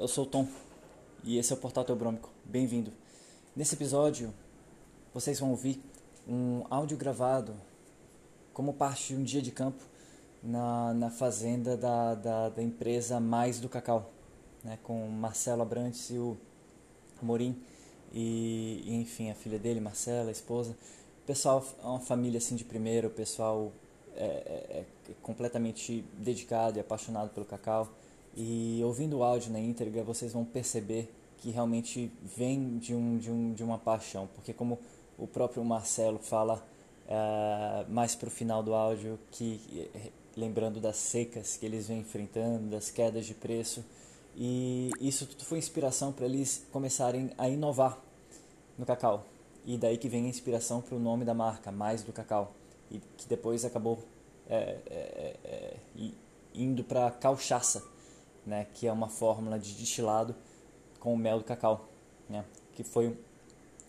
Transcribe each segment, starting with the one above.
eu sou o Tom e esse é o Portal Teobrômico. Bem-vindo. Nesse episódio, vocês vão ouvir um áudio gravado como parte de um dia de campo na, na fazenda da, da, da empresa Mais do Cacau, né, com Marcelo Abrantes e o Morim e, enfim, a filha dele, Marcela, a esposa. O pessoal é uma família assim de primeira, o pessoal é, é, é completamente dedicado e apaixonado pelo cacau. E ouvindo o áudio na íntegra, vocês vão perceber que realmente vem de, um, de, um, de uma paixão, porque como o próprio Marcelo fala uh, mais para o final do áudio, que lembrando das secas que eles vêm enfrentando, das quedas de preço, e isso tudo foi inspiração para eles começarem a inovar no cacau. E daí que vem a inspiração para o nome da marca, Mais do Cacau, e que depois acabou é, é, é, indo para cauchaça, né, que é uma fórmula de destilado com o mel do cacau, né, que foi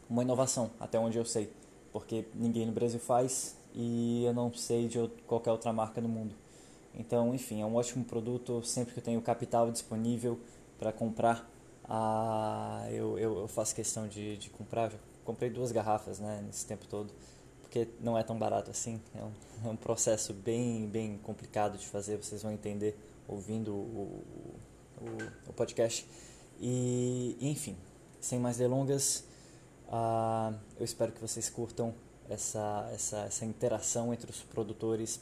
uma inovação, até onde eu sei, porque ninguém no Brasil faz e eu não sei de qualquer outra marca no mundo. Então, enfim, é um ótimo produto. Sempre que eu tenho capital disponível para comprar, ah, eu, eu, eu, faço questão de, de comprar. Já comprei duas garrafas né, nesse tempo todo, porque não é tão barato assim. É um, é um processo bem, bem complicado de fazer, vocês vão entender ouvindo o, o, o podcast. E, enfim, sem mais delongas, uh, eu espero que vocês curtam essa, essa, essa interação entre os produtores,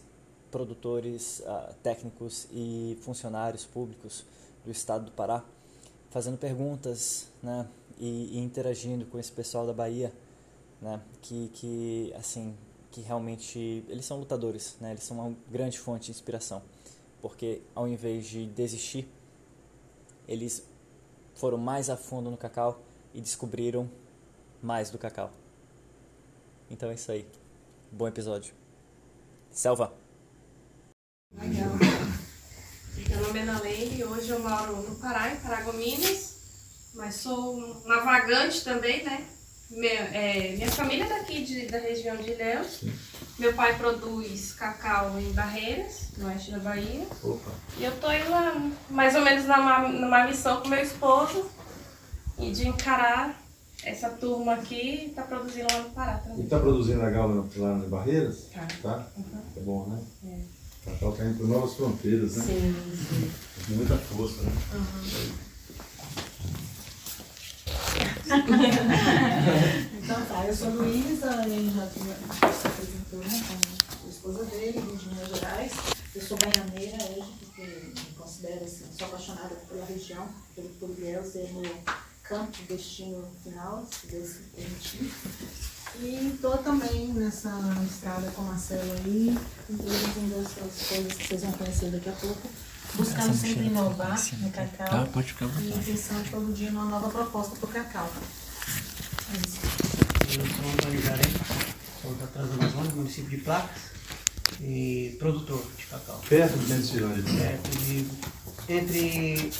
produtores uh, técnicos e funcionários públicos do estado do Pará, fazendo perguntas né, e, e interagindo com esse pessoal da Bahia, né, que, que, assim, que realmente eles são lutadores, né, eles são uma grande fonte de inspiração, porque ao invés de desistir, eles foram mais a fundo no cacau e descobriram mais do cacau. Então é isso aí. Bom episódio. Selva! Legal. Meu nome é Nalene e hoje eu moro no Pará, em Paragominas, mas sou um navegante também, né? Minha, é, minha família é daqui de, da região de Ilhéus. Meu pai produz cacau em Barreiras, no oeste da Bahia. Opa. E eu tô indo lá, mais ou menos numa, numa missão com meu esposo e de encarar essa turma aqui está produzindo lá no Pará também. E está produzindo legal lá, lá nas Barreiras? Tá. Tá? Uhum. É bom, né? É. Cacau está indo para novas fronteiras, né? Sim, sim. Com muita força, né? Uhum. então tá, eu sou Luísa, a gente já se apresentou né, como a esposa dele, de Minas Gerais. Eu sou baianeira hoje, porque me considero assim, sou apaixonada pela região, pelo Poliel ser meu campo, destino final, se Deus permitir. E estou também nessa estrada com o Marcelo aí, desenvolvendo essas coisas que vocês vão conhecer daqui a pouco, buscando sempre inovar no cacau tá, pode ficar e pensando todo dia numa nova proposta para o cacau. É isso. Eu sou Jarém, sou da Transamazônia, município de Placas, e produtor de cacau. Perto de Mentirões. Perto de... Entre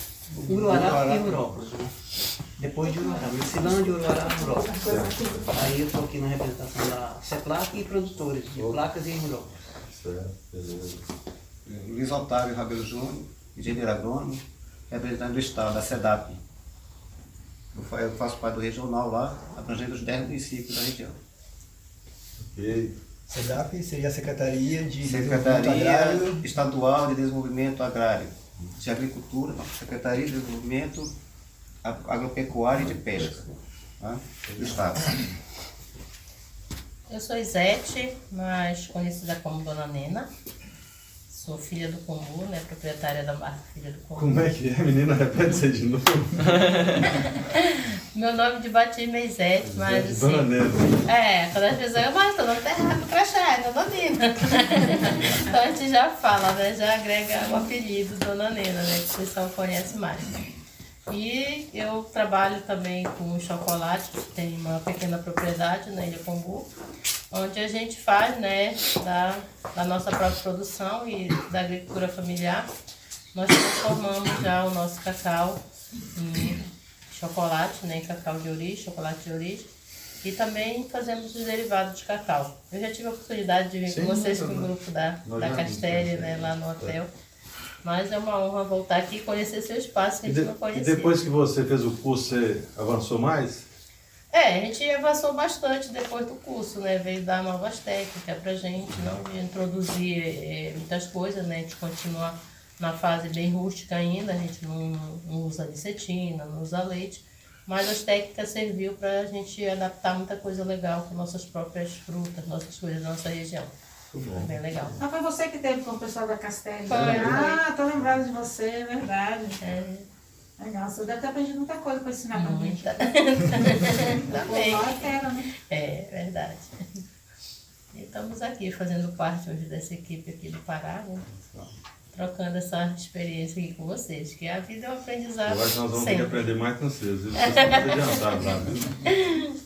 Uruará e Urópolis. Né? Depois de Uruará, Micilândia, Uruará, Urópolis. Aí eu estou aqui na representação da CEPLAC e produtores de placas e Urópolis. Certo, beleza. Luiz Otávio Rabelo Júnior, engenheiro agrônomo, representante do Estado, da SEDAP. Eu faço parte do regional lá, abrangendo os 10 municípios da região. SEDAP seria a Secretaria de Secretaria Agrário. Estadual de Desenvolvimento Agrário, de Agricultura, não, Secretaria de Desenvolvimento Agropecuário e de Pesca, tá? do Estado. Eu sou Isete, mais conhecida como Dona Nena. Sou filha do Combu, né? Proprietária da marca Filha do Combu. Como é que é, menina? Repete isso de novo. Meu nome de batismo é Isete, mas assim... Dona Nena. É, quando as pessoas eu mas teu nome tá errado, crachá, é Dona Nena. então a gente já fala, né? Já agrega o apelido Dona Nena, né? Que o pessoal conhece mais. E eu trabalho também com chocolate, tem uma pequena propriedade na Ilha Combu, onde a gente faz, né, da, da nossa própria produção e da agricultura familiar. Nós transformamos já o nosso cacau em chocolate, né, em cacau de origem, chocolate de origem. E também fazemos os derivados de cacau. Eu já tive a oportunidade de vir Sim, com vocês com o grupo da, da Castelli, né, lá no hotel. Mas é uma honra voltar aqui e conhecer seu espaço que a E, gente de- não e conhecia. depois que você fez o curso, você avançou mais? É, a gente avançou bastante depois do curso, né? Veio dar novas técnicas pra gente, não introduzir eh, muitas coisas, né? A gente continua na fase bem rústica ainda, a gente não, não usa licetina, não usa leite, mas as técnicas serviu para a gente adaptar muita coisa legal com nossas próprias frutas, nossas coisas da nossa região. Muito bom. bem legal. Ah, foi você que teve com o pessoal da Castelli. Foi, Ah, tô lembrada de você, é verdade. É, Legal, você deve ter aprendido muita coisa para ensinar pra gente. Também. é fera, né? É verdade. E estamos aqui fazendo parte hoje dessa equipe aqui do Pará, né? Trocando essa experiência aqui com vocês, que a vida é um aprendizado Eu acho que nós vamos ter que sempre. aprender mais com vocês. viu? Vocês estão muito adiantados lá, viu?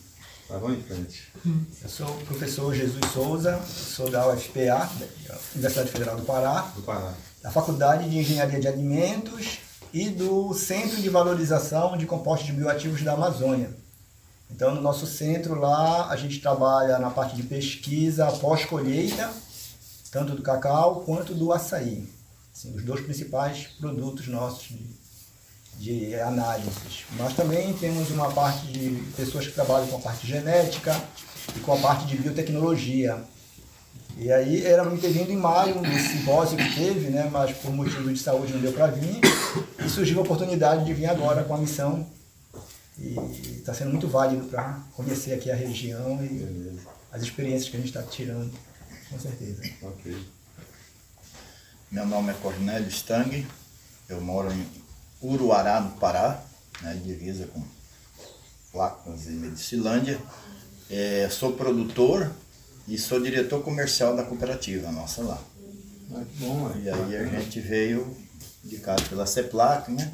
Tá, vamos em frente. Eu sou o professor Jesus Souza, sou da UFPA, da Universidade Federal do Pará, Do Pará. da Faculdade de Engenharia de Alimentos e do Centro de Valorização de Compostos Bioativos da Amazônia. Então, no nosso centro lá, a gente trabalha na parte de pesquisa pós-colheita, tanto do cacau quanto do açaí. Assim, os dois principais produtos nossos de, de análises. Mas também temos uma parte de pessoas que trabalham com a parte genética e com a parte de biotecnologia. E aí era me ter vindo em maio um simpósio que teve, né, mas por motivo de saúde não deu para vir. E surgiu a oportunidade de vir agora com a missão. E está sendo muito válido para conhecer aqui a região e Beleza. as experiências que a gente está tirando, com certeza. Ok. Meu nome é Cornélio Stang, eu moro em Uruará, no Pará, né, divisa com Placas e Medicilândia. É, sou produtor e sou diretor comercial da cooperativa nossa lá. Ah, que bom, E aí a gente veio indicado pela CEPLAC, né?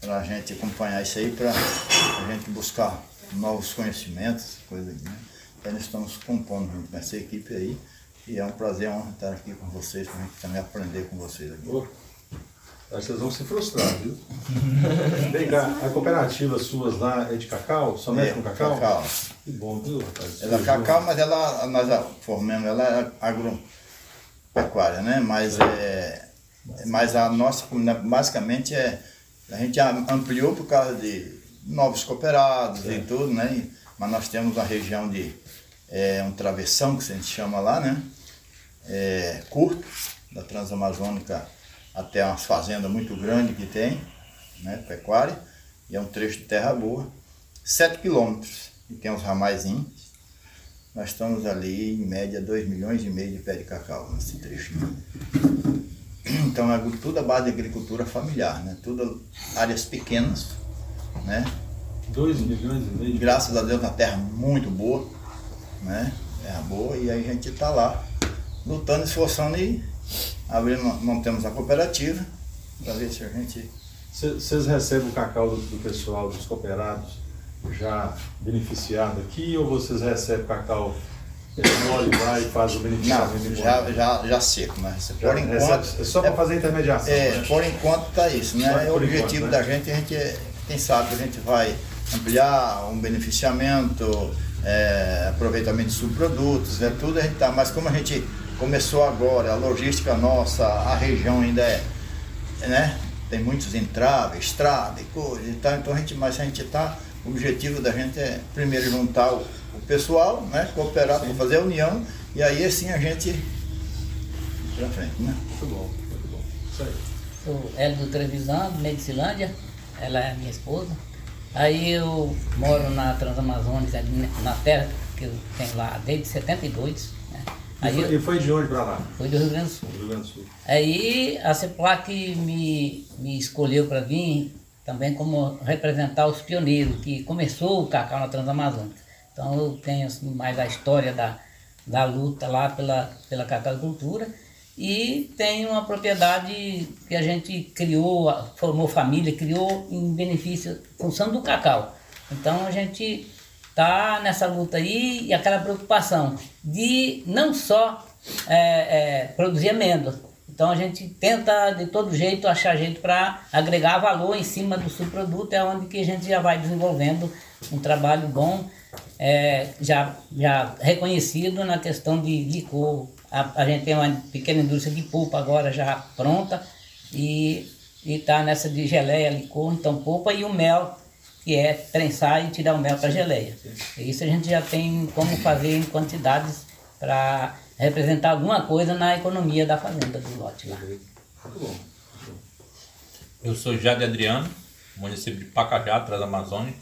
Para a gente acompanhar isso aí, para a gente buscar novos conhecimentos, coisa aí, né? Então nós estamos compondo junto com essa equipe aí. E é um prazer, estar aqui com vocês, para a gente também aprender com vocês aqui. Ô, Que vocês vão se frustrar, viu? Vem cá, a cooperativa suas lá é de cacau? Só mexe É, com cacau? cacau. Que bom, viu, rapaz? Ela é cacau, mas ela, nós formamos, ela é agropecuária, né? Mas, é, mas a nossa comunidade basicamente é. A gente am- ampliou por causa de novos cooperados e tudo, né? Mas nós temos a região de é, um travessão, que a gente chama lá, né? É, curto, da Transamazônica até umas fazendas muito grandes que tem, né? Pecuária, e é um trecho de terra boa. 7 quilômetros, e tem uns ramaizinhos. Nós estamos ali, em média, 2 milhões e meio de pé de cacau nesse trecho. Então, é tudo a base de agricultura familiar, né? Tudo áreas pequenas, né? 2 milhões e meio Graças a Deus, uma terra muito boa, né? Terra boa, e aí a gente está lá, lutando, esforçando e abrindo, montamos a cooperativa, para ver se a gente Vocês recebem o cacau do, do pessoal, dos cooperados, já beneficiado aqui ou vocês recebem cacau é, mole lá e faz o beneficiamento Não, já, já, já seco, né? Já Por enquanto. recebe- é só para fazer intermediação. É, né? por enquanto tá isso, né? por o objetivo enquanto, né? da gente, a gente, é- quem sabe, a gente vai ampliar um beneficiamento, é, aproveitamento de subprodutos, né? Tudo a gente tá, mas como a gente começou agora, a logística nossa, a região ainda é, né? Tem muitos entraves, estrada e coisa e tal, então a gente, mas a gente tá, o objetivo da gente é primeiro juntar o, o pessoal, né? Cooperar para fazer a união e aí assim a gente pra frente, né? Muito bom, muito bom. Isso aí. Sou Hélio do Trevisan, do Medicilândia, ela é minha esposa. Aí eu moro na Transamazônica, na terra que eu tenho lá desde 72. E Aí foi, eu e foi de onde para lá? fui do Rio Grande do Sul. Rio Grande do Sul. Aí a CEPLAC me, me escolheu para vir também como representar os pioneiros, que começou o cacau na Transamazônica. Então eu tenho assim, mais a história da, da luta lá pela, pela cacaucultura e tenho uma propriedade que a gente criou, formou família, criou em benefício, função do cacau. Então a gente tá nessa luta aí e aquela preocupação de não só é, é, produzir amêndoa. Então a gente tenta de todo jeito achar jeito para agregar valor em cima do subproduto, é onde que a gente já vai desenvolvendo um trabalho bom, é, já, já reconhecido na questão de licor. A, a gente tem uma pequena indústria de pulpa agora já pronta e está nessa de geleia, licor, então polpa e o mel, que é trensar e tirar o mel para geleia. Isso a gente já tem como fazer em quantidades para representar alguma coisa na economia da fazenda do lote lá. Eu sou Jade Adriano, município de Pacajá, Transamazônia,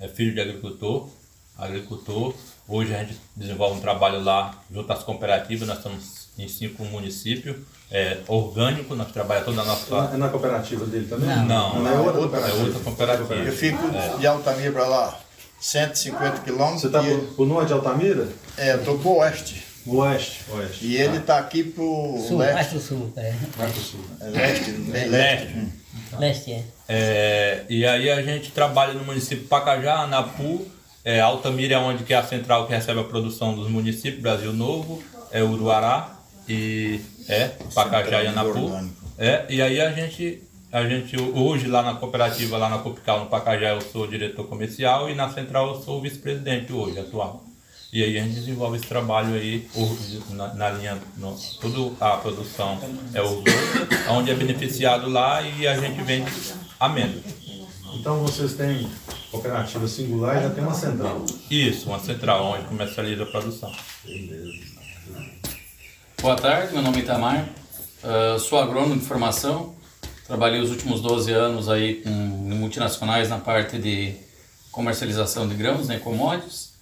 é filho de agricultor, agricultor. Hoje a gente desenvolve um trabalho lá junto às cooperativas, nós estamos em cinco municípios, é, orgânico, nós trabalhamos toda a nossa... É na cooperativa dele também? Não, não, é outra cooperativa. É outra cooperativa. Eu fico de Altamira para lá, 150 quilômetros. Você está e- por, por norte de Altamira? É, eu estou pro oeste. Oeste, oeste. E ele está aqui pro Sul, leste. mais pro sul, é. Vai pro sul. É leste, Leste. leste. Leste é. É, e aí a gente trabalha no município de Pacajá, Anapu, é, Altamira é onde que é a central que recebe a produção dos municípios, Brasil Novo, é Uruará e é Pacajá e Anapu. É, e aí a gente, a gente hoje lá na cooperativa, lá na Copical, no Pacajá, eu sou diretor comercial e na central eu sou o vice-presidente hoje, atual. E aí a gente desenvolve esse trabalho aí na, na linha, no, toda a produção é o onde é beneficiado lá e a gente vende amêndoa. Então vocês têm cooperativa singular e já tem uma central. Isso, uma central onde comercializa a produção. Boa tarde, meu nome é Itamar, Ah, sou agrônomo de formação, trabalhei os últimos 12 anos aí com multinacionais na parte de comercialização de grãos, né, commodities,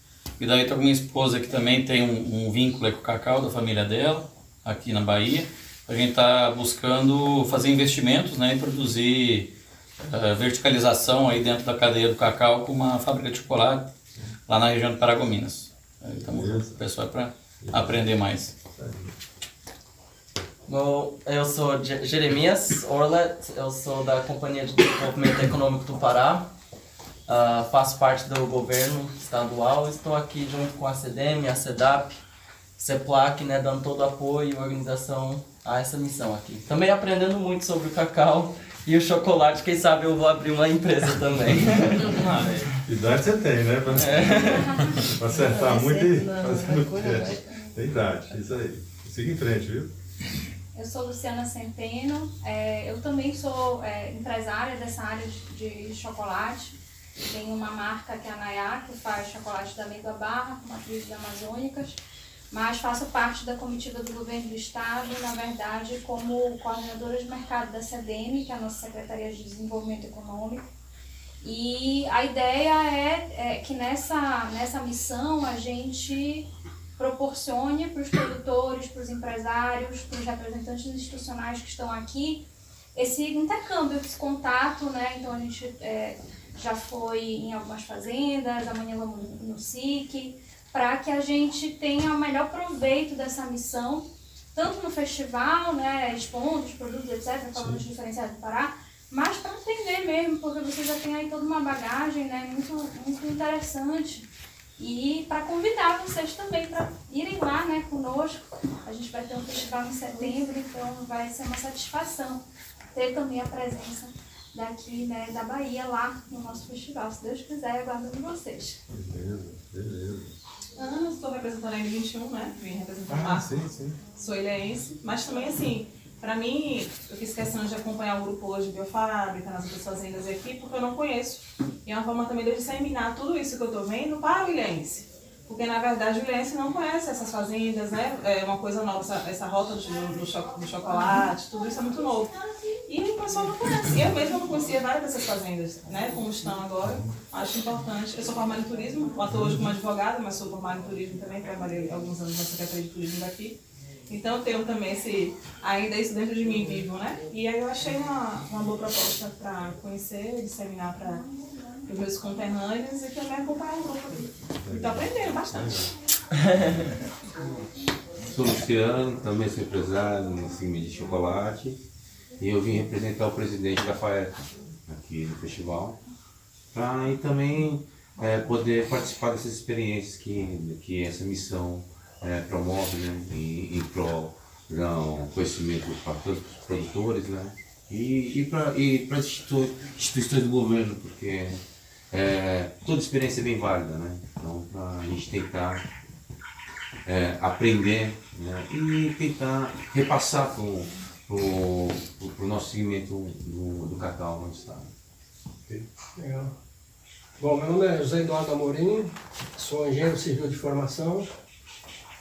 e daí estou com minha esposa que também tem um, um vínculo com o cacau da família dela, aqui na Bahia, a gente está buscando fazer investimentos né, e produzir ah, verticalização aí dentro da cadeia do cacau com uma fábrica de chocolate lá na região de Paragominas. Estamos o pessoal para aprender mais. Bom, eu sou Je- Jeremias Orlet, eu sou da Companhia de Desenvolvimento Econômico do Pará, Ah, faço parte do governo estadual, estou aqui junto com a CDM, a CEDAP, CEPLAC, né, dando todo o apoio e organização a essa missão aqui. Também aprendendo muito sobre o cacau e o chocolate, quem sabe eu vou abrir uma empresa também. Idade você tem, né? Pra, pra acertar muito e fazer muito é, Tem idade, isso aí. Siga em frente, viu? Eu sou Luciana Centeno, é, eu também sou é, empresária dessa área de, de chocolate. Tenho uma marca que é a Nayá, que faz chocolate da amêndoa barra, com matrizes amazônicas, mas faço parte da comitiva do governo do estado, na verdade, como coordenadora de mercado da CDM, que é a nossa Secretaria de Desenvolvimento Econômico. E a ideia é, é que nessa, nessa missão a gente proporcione para os produtores, para os empresários, para os representantes institucionais que estão aqui, esse intercâmbio, esse contato, né? Então a gente é, já foi em algumas fazendas, amanhã vamos no SIC, para que a gente tenha o melhor proveito dessa missão, tanto no festival, né, expondo os produtos, etc., falando dos diferenciais do Pará, mas para aprender mesmo, porque você já tem aí toda uma bagagem né, muito, muito interessante. E para convidar vocês também para irem lá né, conosco. A gente vai ter um festival em setembro, então vai ser uma satisfação ter também a presença daqui né, da Bahia lá no nosso festival. Se Deus quiser, aguardando vocês. Beleza, beleza. Ana, estou representando a M21, né? Vim representar Ah, sim, sim. Sou ilhéense, mas também assim, pra mim, eu fiz questão de acompanhar o grupo hoje de biofábrica, nas outras fazendas aqui, porque eu não conheço. E é uma forma também de disseminar tudo isso que eu tô vendo para o ilhéense. Porque na verdade o ilhéense não conhece essas fazendas, né? É uma coisa nova, essa, essa rota do, do, cho- do chocolate, tudo isso é muito novo. E o pessoal não conhece. Eu mesma não conhecia várias dessas fazendas, né? Como estão agora. Acho importante. Eu sou formada em turismo, atuo hoje como advogada, mas sou formada em turismo também, trabalhei alguns anos na Secretaria de Turismo daqui. Então eu tenho também esse, ainda isso dentro de mim vivo, né? E aí eu achei uma, uma boa proposta para conhecer, disseminar para os meus conterrâneos e também acompanhar o grupo aqui. Estou aprendendo bastante. Sou Luciano, também sou empresário no segmento de chocolate e eu vim representar o presidente da FAET aqui no festival para também é, poder participar dessas experiências que, que essa missão é, promove né, em, em prol do conhecimento para todos os produtores né, e, e para e para as institu- instituições do governo, porque é, toda experiência é bem válida, né? Então, para a gente tentar é, aprender né, e tentar repassar para o nosso segmento do, do cacau no estado. Legal. Bom, meu nome é José Eduardo Amorim, sou engenheiro civil de formação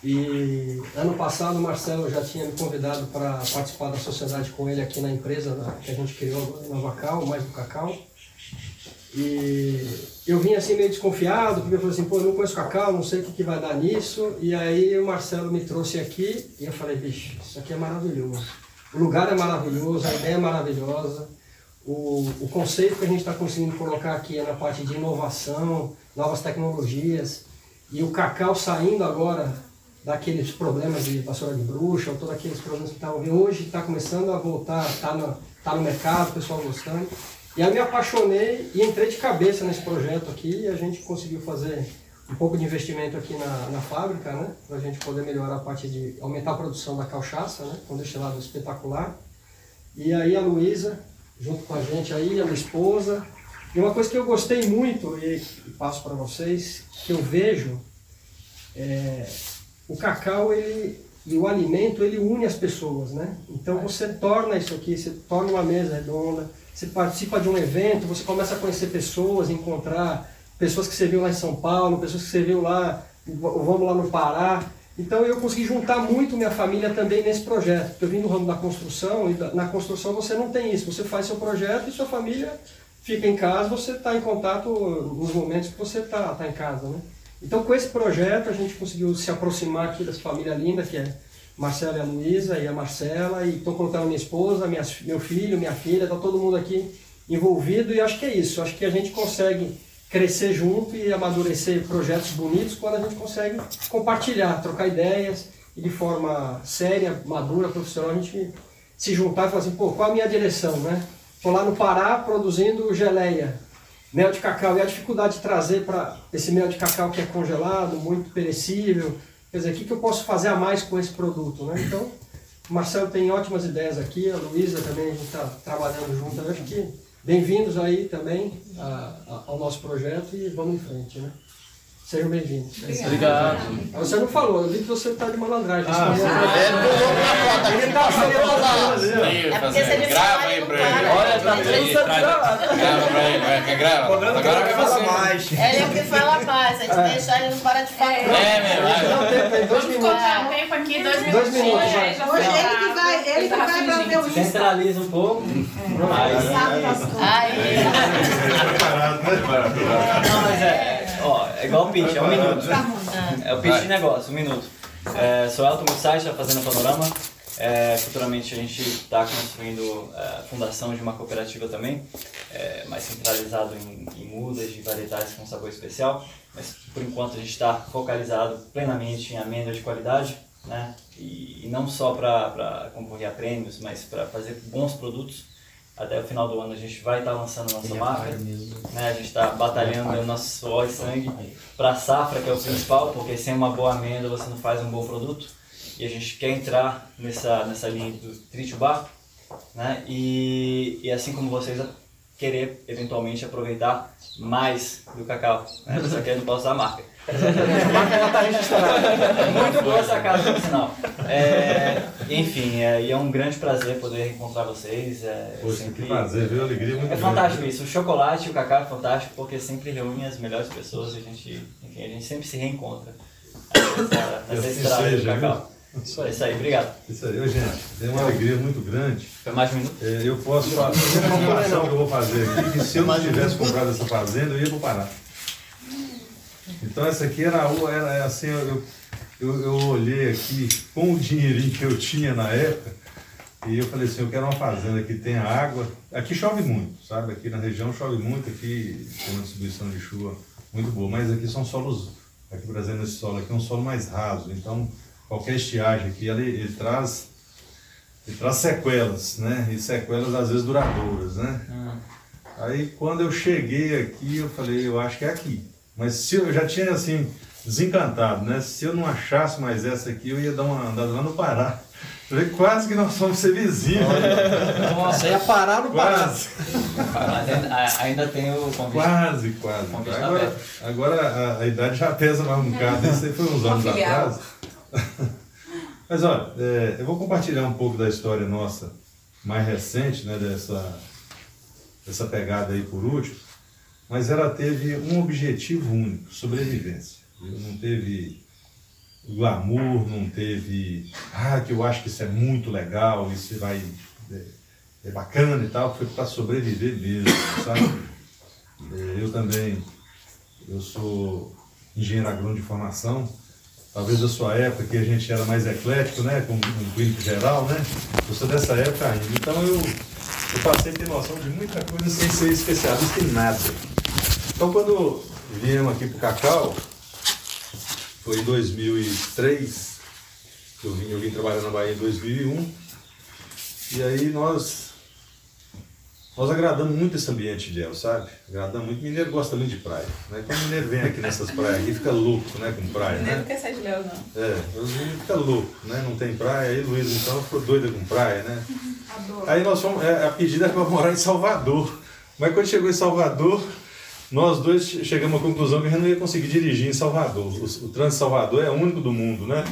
e ano passado o Marcelo já tinha me convidado para participar da sociedade com ele aqui na empresa da- que a gente criou na Vacal, mais do Cacau. E eu vim assim meio desconfiado, porque eu falei assim, pô, eu não conheço cacau, não sei o que, que vai dar nisso. E aí o Marcelo me trouxe aqui e eu falei, bicho, isso aqui é maravilhoso. O lugar é maravilhoso, a ideia é maravilhosa. O, o conceito que a gente está conseguindo colocar aqui é na parte de inovação, novas tecnologias. E o cacau saindo agora daqueles problemas de vassoura de bruxa, ou todos aqueles problemas que estavam hoje está começando a voltar, está no, tá no mercado, o pessoal gostando. E aí me apaixonei e entrei de cabeça nesse projeto aqui e a gente conseguiu fazer um pouco de investimento aqui na, na fábrica, né? Para a gente poder melhorar a parte de aumentar a produção da cachaça, né? Com destilado espetacular. E aí a Luísa, junto com a gente aí, a minha esposa. E uma coisa que eu gostei muito e, e passo para vocês, que eu vejo, é, o cacau ele, e o alimento ele une as pessoas, né? Então você torna isso aqui, você torna uma mesa redonda, você participa de um evento, você começa a conhecer pessoas, encontrar pessoas que você viu lá em São Paulo, pessoas que você viu lá, vamos lá no Pará. Então eu consegui juntar muito minha família também nesse projeto. Porque eu vim do ramo da construção e na construção você não tem isso. Você faz seu projeto e sua família fica em casa, você está em contato nos momentos que você está tá em casa, né? Então com esse projeto a gente conseguiu se aproximar aqui dessa família linda que é Marcela e a Luísa e a Marcela e estou colocando minha esposa, minha, meu filho, minha filha, está todo mundo aqui envolvido e acho que é isso. Acho que a gente consegue crescer junto e amadurecer projetos bonitos quando a gente consegue compartilhar, trocar ideias e de forma séria, madura, profissional, a gente se juntar e falar assim, pô, qual a minha direção, né? Estou lá no Pará produzindo geleia, mel de cacau, e a dificuldade de trazer para esse mel de cacau que é congelado, muito perecível, quer dizer, o que, que eu posso fazer a mais com esse produto, né? Então, o Marcelo tem ótimas ideias aqui, a Luísa também, a gente está trabalhando junto, eu acho que bem-vindos aí também a- a- ao nosso projeto e vamos em frente, né? Sejam bem-vindos. Obrigado. Você não falou, eu vi que você está de malandragem. Ah, Você falou- Ele tá lá. É porque se ele grava falar, aí ele pra ele. para. Olha, tá tá Grava pra ele, vai, quer grava? Que Agora vai falar você. mais. Ele é o que fala mais, a gente deixar ele não para de falar. É, meu, tem, dois Vamos minutos. o tempo aqui, dois minutos. Dois minutos, vai. Ele que vai, ele que vai pra ver o Insta. Centraliza um pouco. Das coisas. Aí, Não, mas é, ó, é igual o pitch, é um minuto. É o pitch de negócio, um minuto. É, sou Elton Mussai, da Fazenda Panorama. É, futuramente a gente está construindo é, a fundação de uma cooperativa também, é, mais centralizado em, em mudas de variedades com sabor especial. Mas por enquanto a gente está focalizado plenamente em amêndoa de qualidade, né? E, e não só para concorrer a prêmios, mas para fazer bons produtos. Até o final do ano a gente vai estar lançando nossa marca. Né? A gente está batalhando o nosso suor e sangue para a safra, que é o principal, porque sem uma boa amêndoa você não faz um bom produto. E a gente quer entrar nessa, nessa linha do bar, né? E, e assim como vocês, a querer eventualmente aproveitar mais do cacau. Né? Só que eu não posso usar a marca. A marca já está registrada. Muito boa essa casa, por sinal. É, enfim, é, e é um grande prazer poder encontrar vocês. É, Poxa, sempre- que prazer, viu? Alegria muito É grande. fantástico isso. O chocolate e o cacau é fantástico porque sempre reúne as melhores pessoas e a gente, enfim, a gente sempre se reencontra nessa, nessa estrada do seja, cacau. viu? É isso aí, obrigado. Isso aí, Ô, gente, tem uma alegria muito grande. Foi mais um minuto? É, eu posso fazer uma comparação que eu vou fazer aqui, que se eu não tivesse comprado essa fazenda, eu ia pro Pará. Então essa aqui era, era assim, eu, eu, eu olhei aqui com o dinheirinho que eu tinha na época, e eu falei assim, eu quero uma fazenda que tenha água. Aqui chove muito, sabe? Aqui na região chove muito, aqui tem uma distribuição de chuva muito boa, mas aqui são solos, aqui no Brasil nesse solo aqui é um solo mais raso, então qualquer estiagem aqui ele, ele traz ele traz sequelas, né? E sequelas às vezes duradouras, né? Aí quando eu cheguei aqui, eu falei, eu acho que é aqui. Mas se eu já tinha assim desencantado, né? Se eu não achasse mais essa aqui, eu ia dar uma andada lá no Pará. Falei, quase que nós vamos ser vizinhos. Nossa, ia parar no Pará. Quase. Mas ainda, tem o convite. Quase, quase. Convite Agora, agora a, a idade já pesa mais um bocado. Isso aí foi uns anos atrás. Mas olha, é, eu vou compartilhar um pouco da história nossa mais recente, né, dessa, dessa pegada aí por último, mas ela teve um objetivo único, sobrevivência. Não teve glamour, não teve, ah, que eu acho que isso é muito legal, isso vai, é, é bacana e tal, foi para sobreviver mesmo, sabe? É, eu também, eu sou engenheiro agrônomo de formação, talvez da sua época que a gente era mais eclético, né, como um clínico geral, né? Sou dessa época ainda, então eu, eu passei a ter noção de muita coisa sem ser especialista em nada. Então quando viemos aqui para o Cacau, foi em 2003, eu vim, eu vim trabalhar na Bahia em 2001, e aí nós nós agradamos muito esse ambiente de El, sabe? Agradamos muito. Mineiro gosta muito de praia. Né? Quando o mineiro vem aqui nessas praias aqui, fica louco né, com praia. Mineiro Né? não quer sair de Léo, não. É, os meninos ficam loucos, né? Não tem praia, aí Luiz então ficou doida com praia, né? Adoro. Aí nós fomos, é, a pedida era para morar em Salvador. Mas quando chegou em Salvador, nós dois chegamos à conclusão que a gente não ia conseguir dirigir em Salvador. O, o trânsito de Salvador é o único do mundo, né?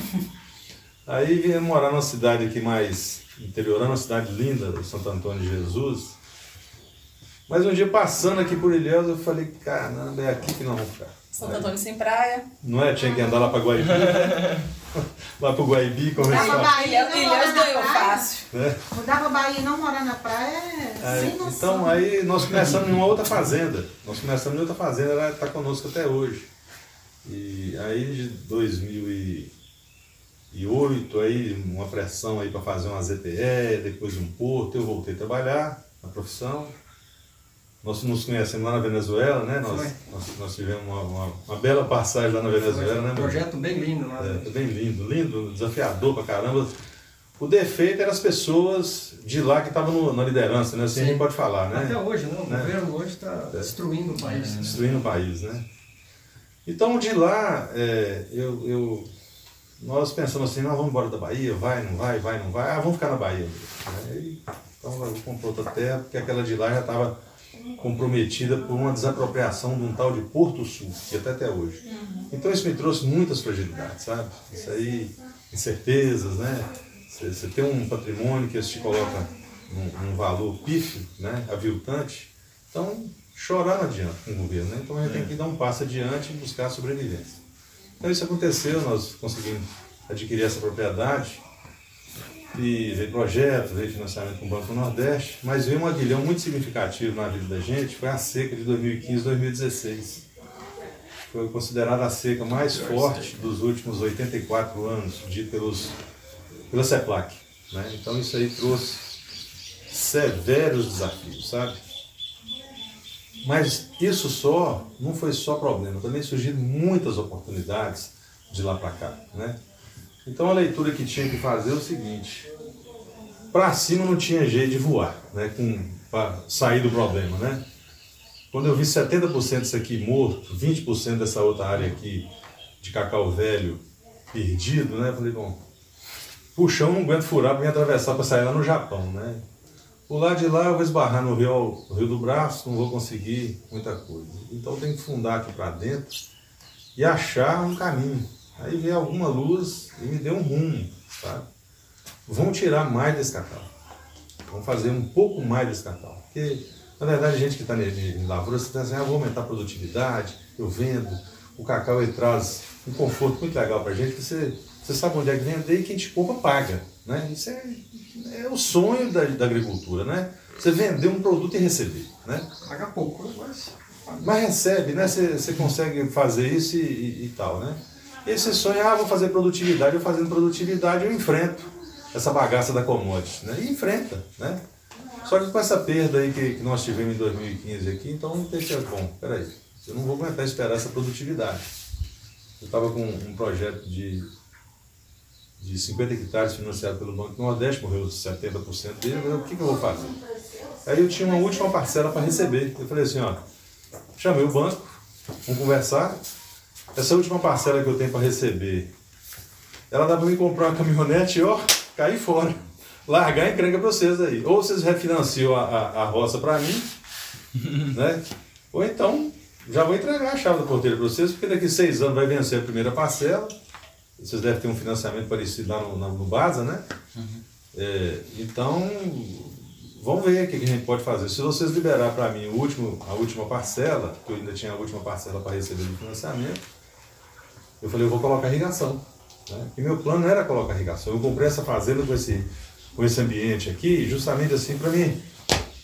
Aí viemos morar numa cidade aqui mais interiorana, uma cidade linda, Santo Antônio de Jesus. Mas um dia passando aqui por Ilhéus, eu falei, caramba, é aqui que nós vamos ficar. Santo Antônio sem praia. Não é? Tinha que andar lá para Guaibi. lá para Guaibi, Mudar pra conversar. Bahia, não Ilhéus morar na ganhou praia. fácil. Né? Mudar pra Bahia e não morar na praia é Aí, sem noção. então aí nós começamos numa outra fazenda. Nós começamos em outra fazenda, ela está conosco até hoje. E aí de 2008, aí uma pressão aí para fazer uma ZPE, depois um porto, eu voltei a trabalhar na profissão. Nós nos conhecemos lá na Venezuela, né? Nós, nós, nós tivemos uma, uma, uma bela passagem lá na Venezuela, né? Um projeto bem lindo lá. É, foi bem lindo, lindo, desafiador pra caramba. O defeito eram as pessoas de lá que estavam na liderança, né? Assim a Sim. gente pode falar, né? Até hoje, né? O Né? governo hoje está destruindo o país. Destruindo o país, né? Então de lá, é, eu, eu- nós pensamos assim, nós vamos embora da Bahia, vai, não vai, vai, não vai, ah, vamos ficar na Bahia. Né? E, então comprou outra terra, porque aquela de lá já estava comprometida por uma desapropriação de um tal de Porto Sul, que até até hoje. Então isso me trouxe muitas fragilidades, sabe? Isso aí, incertezas, né? Você, tem um patrimônio que te coloca num, num valor pífio, né? Aviltante. Então, chorar não adianta com o governo, né? Então a gente tem que dar um passo adiante e buscar a sobrevivência. Então isso aconteceu, nós conseguimos adquirir essa propriedade e veio projeto, veio financiamento com o Banco Nordeste, mas veio um aguilhão muito significativo na vida da gente, foi a seca de 2015-2016. Foi considerada a seca mais forte dos últimos 84 anos, dito pelos, pela CEPLAC. Né? Então isso aí trouxe severos desafios, sabe? Mas isso só não foi só problema, também surgiram muitas oportunidades de lá para cá, né? Então a leitura que tinha que fazer é o seguinte: para cima não tinha jeito de voar, né? Para sair do problema, né? Quando eu vi 70% disso aqui morto, 20% dessa outra área aqui de cacau velho perdido, né? Falei, bom, puxão não aguento furar para me atravessar para sair lá no Japão, né? O lado de lá eu vou esbarrar no rio, no rio do Braço, não vou conseguir muita coisa. Então tenho que fundar aqui para dentro e achar um caminho. Aí veio alguma luz e me deu um rumo, sabe? Vamos tirar mais desse cacau. Vamos fazer um pouco mais desse cacau. Porque, na verdade, a gente que está em lavoura, você pensa assim, ah, vou aumentar a produtividade, eu vendo. O cacau ele traz um conforto muito legal para a gente, você, você sabe onde é que vender e quem te compra paga. Né? Isso é, é o sonho da, da agricultura, né? Você vender um produto e receber. Né? Paga pouco, mas. Mas recebe, né? Você, você consegue fazer isso e, e- e tal, né? E esse sonho, ah, vou fazer produtividade, eu fazendo produtividade eu enfrento essa bagaça da commodity, né? E enfrenta, né? Só que com essa perda aí que, que nós tivemos em 2015 aqui, então não tem que bom, peraí, eu não vou aguentar esperar essa produtividade. Eu estava com um projeto de, de 50 hectares financiado pelo Banco do Nordeste, morreu 70% dele, eu falei, o que, que eu vou fazer? Aí eu tinha uma última parcela para receber. Eu falei assim, ó, chamei o banco, vamos conversar. Essa última parcela que eu tenho para receber, ela dá para me comprar uma caminhonete e ó, cair fora. Largar a encrenca para vocês aí. Ou vocês refinanciam a, a, a roça para mim, né? Ou então já vou entregar a chave da porteira para vocês, porque daqui seis anos vai vencer a primeira parcela vocês devem ter um financiamento parecido lá no, no, no Baza, né? É, então, vamos ver o que, que a gente pode fazer. Se vocês liberar para mim o último, a última parcela, que eu ainda tinha a última parcela para receber do financiamento, eu falei, eu vou colocar irrigação. Né? E meu plano era colocar irrigação. Eu comprei essa fazenda com esse, com esse ambiente aqui, justamente assim, para mim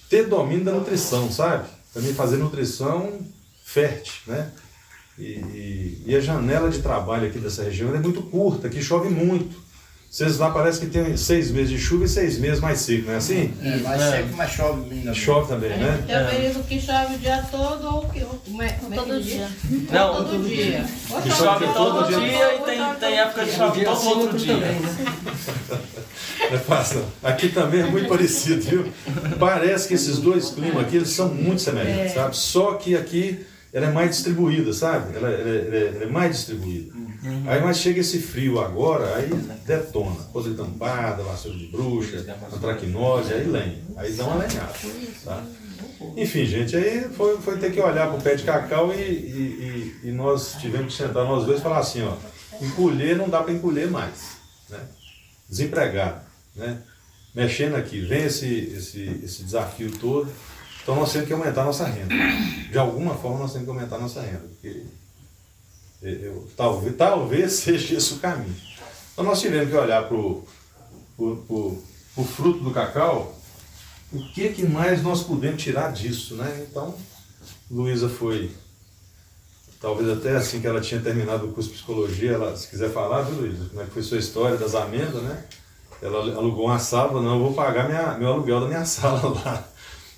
ter domínio da nutrição, sabe? Para mim fazer nutrição fértil, né? E, e, e, a janela de trabalho aqui dessa região é muito curta, aqui chove muito. Vocês lá parece que tem seis meses de chuva e seis meses mais seco, não é assim? É, mais é. seco, mas chove também. Chove também, né? Tem um período que chove o dia todo ou que, como é, como é todo dia? Não, todo, todo dia. dia. Que chove todo, dia, dia e tem, tem época de chove todo outro dia. Também, né? É fácil. Aqui também é muito parecido, viu? Parece que esses dois climas aqui eles são muito semelhantes, é. sabe? Só que aqui ela é mais distribuída, sabe? Ela, ela, ela, ela é mais distribuída. Uhum. Aí mas chega esse frio agora, aí detona. Coisa tampada, vassoura de bruxa, antracnose, aí lenha. Aí dá uma lenhada. Tá? Enfim, gente, aí foi, foi ter que olhar para o pé de cacau e, e, e, e, nós tivemos que sentar nós dois e falar assim, ó, encolher não dá para encolher mais. Né? Desempregado. Né? Mexendo aqui, vem esse, esse, esse desafio todo então nós temos que aumentar a nossa renda. De alguma forma nós temos que aumentar a nossa renda. Porque eu, talvez, talvez seja esse o caminho. Então nós tivemos que olhar para o fruto do cacau, o que, que mais nós podemos tirar disso, né? Então, Luísa foi, talvez até assim que ela tinha terminado o curso de psicologia, ela, se quiser falar, viu Luísa, como é que foi sua história das amêndoas, né? Ela alugou uma sala, não, eu vou pagar minha, meu aluguel da minha sala lá.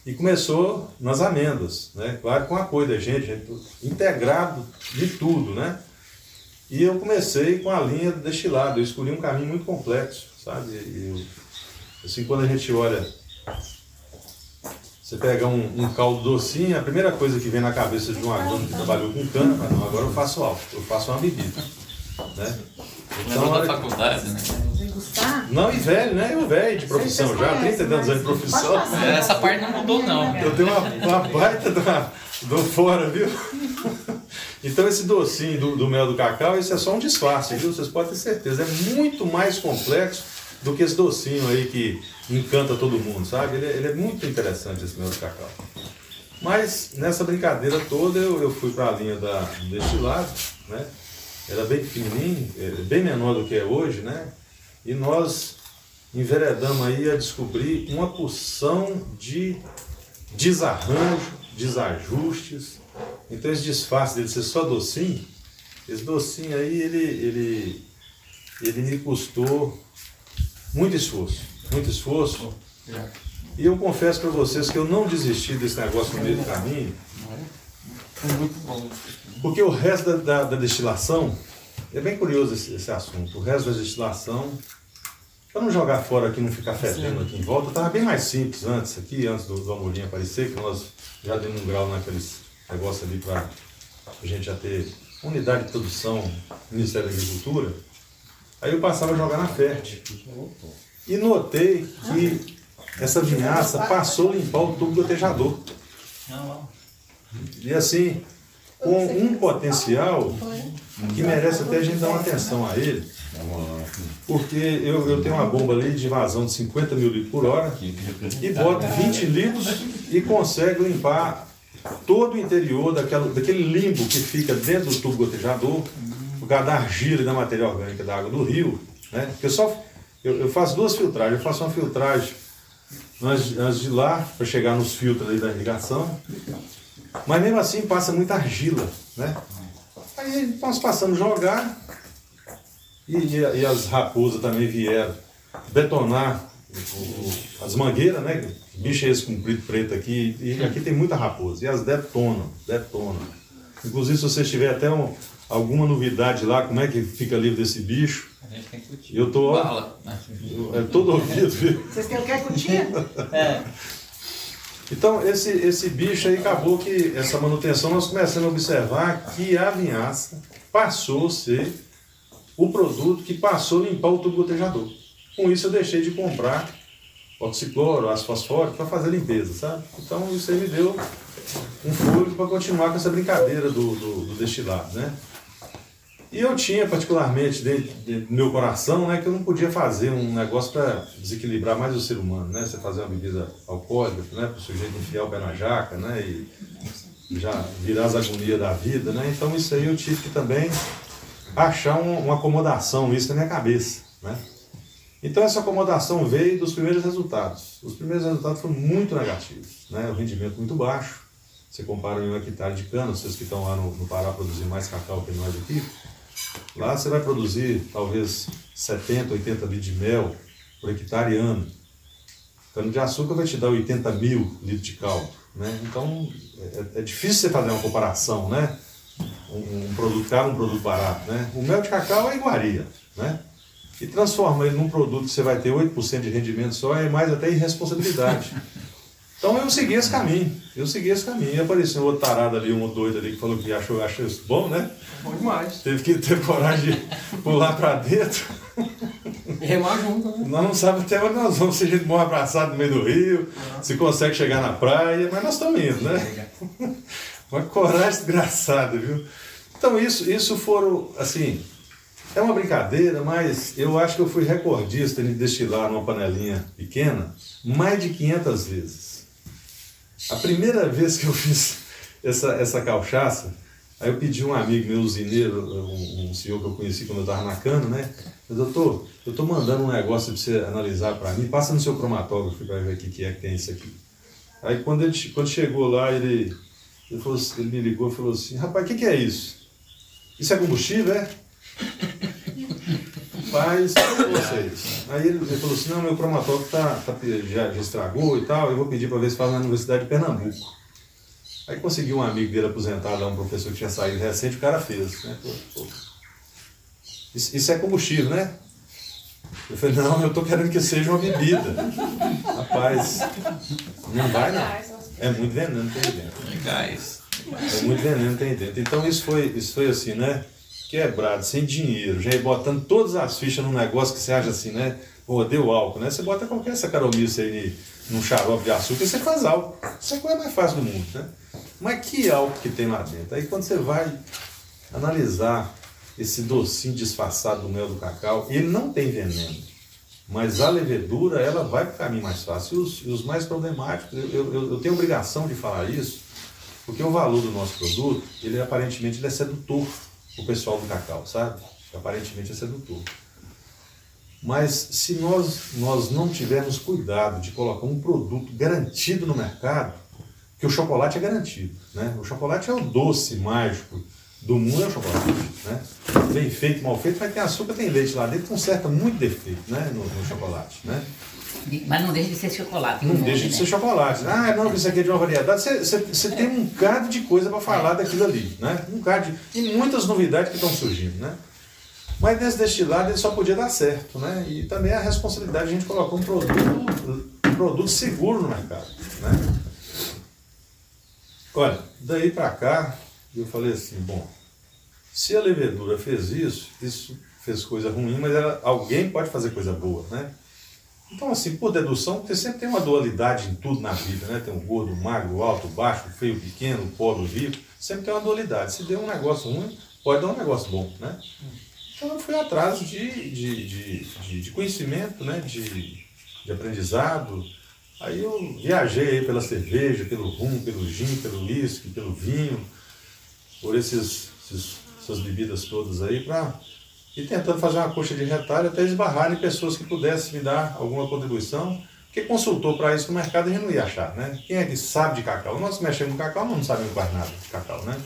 E começou nas amêndoas, né? claro, com apoio da gente, gente, integrado de tudo, né? E eu comecei com a linha do destilado, eu escolhi um caminho muito complexo, sabe? E assim, quando a gente olha, você pega um, um, caldo docinho, a primeira coisa que vem na cabeça de um agrônomo que trabalhou com cana, não, agora eu faço algo, eu faço uma bebida, né? Então, da faculdade, né? Não, e velho, né? Eu velho de profissão já, 30 anos de profissão. Essa parte não mudou, não. Eu tenho uma, uma baita da, do fora, viu? Então esse docinho do, do, mel do cacau, isso é só um disfarce, viu? Vocês podem ter certeza. É muito mais complexo do que esse docinho aí que encanta todo mundo, sabe? Ele, é, ele é muito interessante esse mel do cacau. Mas nessa brincadeira toda eu, eu fui para a linha da, do destilado, né? Era bem pequenininho, é, bem menor do que é hoje, né? E nós enveredamos aí a descobrir uma porção de desarranjo, desajustes. Então esse disfarce dele ser só docinho, esse docinho aí, ele, ele, ele me custou muito esforço, muito esforço. E eu confesso para vocês que eu não desisti desse negócio no meio do caminho. Muito bom. Porque o resto da, da, da destilação, é bem curioso esse, esse, assunto, o resto da destilação, para não jogar fora aqui, não ficar fedendo aqui em volta, estava bem mais simples antes aqui, antes do, do Amorim aparecer, que nós já demos um grau naqueles negócios ali para a gente já ter unidade de produção, Ministério da Agricultura. Aí eu passava a jogar na fértil. E notei que essa vinhaça passou a limpar o tubo gotejador. E assim, com um potencial que merece até a gente dar uma atenção a ele. Porque eu, eu tenho uma bomba ali de vazão de 50 mil litros por hora e boto 20 litros e consegue limpar todo o interior daquela, daquele limbo que fica dentro do tubo gotejador, por causa da argila e da matéria orgânica da água do rio. Né? Porque eu, só, eu, eu faço duas filtragens. Eu faço uma filtragem antes, antes de lá, para chegar nos filtros da irrigação. Mas mesmo assim passa muita argila, né? Aí nós passamos a jogar e, e, e as raposas também vieram betonar o, as mangueiras, né? Bicho é esse comprido preto aqui, e aqui tem muita raposa, e elas detonam, detonam. Inclusive, se você tiver até um, alguma novidade lá, como é que fica livre desse bicho, a gente tem que eu tô Bala, né? é todo ouvido, viu? Vocês querem o que cutia? É. Então, esse, esse bicho aí acabou que essa manutenção nós começamos a observar que a vinhaça passou a ser o produto que passou a limpar o tubo gotejador. Com isso eu deixei de comprar oxicloro, ácido fosfórico para fazer limpeza, sabe? Então isso aí me deu um fôlego para continuar com essa brincadeira do, do, do destilado, né? E eu tinha particularmente dentro, do meu coração né, que eu não podia fazer um negócio para desequilibrar mais o ser humano, né? Você fazer uma bebida alcoólica, né? Para o sujeito enfiar o pé na jaca, né? E já virar as agonias da vida, né? Então isso aí eu tive que também achar um, uma acomodação isso na minha cabeça, né? Então essa acomodação veio dos primeiros resultados. Os primeiros resultados foram muito negativos, né? O rendimento muito baixo. Você compara um hectare de cana, vocês que estão lá no, no Pará produzindo mais cacau que nós aqui, lá você vai produzir talvez 70, 80 litros de mel por hectare ano. Cano de açúcar vai te dar 80 mil litros de caldo. Né? Então é, é, difícil você fazer uma comparação, né? Um, um, produto caro, um produto barato. Né? O mel de cacau é iguaria. Né? E transforma ele num produto que você vai ter 8% de rendimento só é mais até irresponsabilidade. Então eu segui esse caminho, eu segui esse caminho. E apareceu um outro tarado ali, um doido ali que falou que achou, achou isso bom, né? Bom demais. Teve que ter coragem de pular para dentro. E remar junto, né? Nós não sabemos até onde nós vamos, se a gente morre abraçado no meio do rio, se consegue chegar na praia, mas nós estamos indo, né? Uma coragem desgraçada, viu? Então isso, isso foram, assim, é uma brincadeira, mas eu acho que eu fui recordista em destilar numa panelinha pequena mais de 500 vezes. A primeira vez que eu fiz essa, essa cachaça, aí eu pedi um amigo meu, usineiro, um, um senhor que eu conheci quando eu estava na cana, né? Doutor, eu estou mandando um negócio para você analisar para mim, passa no seu cromatógrafo para ver o que, que é que tem isso aqui. Aí quando, ele, quando chegou lá, ele, ele, falou, ele me ligou e falou assim, rapaz, o que, que é isso? Isso é combustível, é? Faz vocês. Aí ele, ele, falou assim, não, meu cromatógrafo tá, tá, já, já estragou e tal, eu vou pedir para ver se faz na Universidade de Pernambuco. Aí consegui um amigo dele aposentado, um professor que tinha saído recente, o cara fez. Né? Isso, isso, é combustível, né? Eu falei, não, eu estou querendo que seja uma bebida. Rapaz, não vai não. É muito veneno, tem dentro. Legais. É muito veneno, tem dentro. Então isso foi, isso foi assim, né? Quebrado, sem dinheiro, já ir botando todas as fichas num negócio que você acha assim, né? Pô, deu álcool, né? Você bota qualquer sacaromice aí num xarope de açúcar e você faz álcool. Isso é a coisa mais fácil do mundo, né? Mas que álcool que tem lá dentro? Aí quando você vai analisar esse docinho disfarçado do mel do cacau, ele não tem veneno. Mas a levedura, ela vai para o caminho mais fácil. E os, os mais problemáticos, eu, eu, eu tenho obrigação de falar isso, porque o valor do nosso produto, ele aparentemente ele é sedutor o pessoal do cacau, sabe? Aparentemente é sedutor. Mas se nós, nós não tivermos cuidado de colocar um produto garantido no mercado, que o chocolate é garantido, né? O chocolate é o doce mágico do mundo, é o chocolate, né? Bem feito, mal feito, mas tem açúcar, tem leite lá dentro, conserta muito defeito, né? No, no chocolate, né? Mas não deixa de ser chocolate. Não deixa de né? ser chocolate. Ah, não, isso aqui é de uma variedade. Você, tem um bocado de coisa para falar daquilo ali. Né? Um bocado de, e muitas novidades que estão surgindo. Né? Mas nesse destilado ele só podia dar certo. Né? E também a responsabilidade de a gente colocar um produto, um produto seguro no mercado. Né? Olha, daí para cá, eu falei assim, bom, se a levedura fez isso, isso fez coisa ruim, mas ela, alguém pode fazer coisa boa, né? Então, assim, por dedução, você sempre tem uma dualidade em tudo na vida, né? Tem um gordo, magro, alto, baixo, feio, pequeno, pobre, rico. Sempre tem uma dualidade. Se deu um negócio ruim, pode dar um negócio bom, né? Então, eu fui atrás de, de, de, de, de conhecimento, né? De, de aprendizado. Aí eu viajei pela cerveja, pelo rum, pelo gin, pelo uísque, pelo vinho, por esses, esses, essas bebidas todas aí, para e tentando fazer uma coxa de retalho até esbarrar em pessoas que pudessem me dar alguma contribuição, porque consultou para isso no mercado a gente não ia achar, né? Quem é que sabe de cacau? Nós mexemos com cacau, não sabemos quase nada de cacau, né?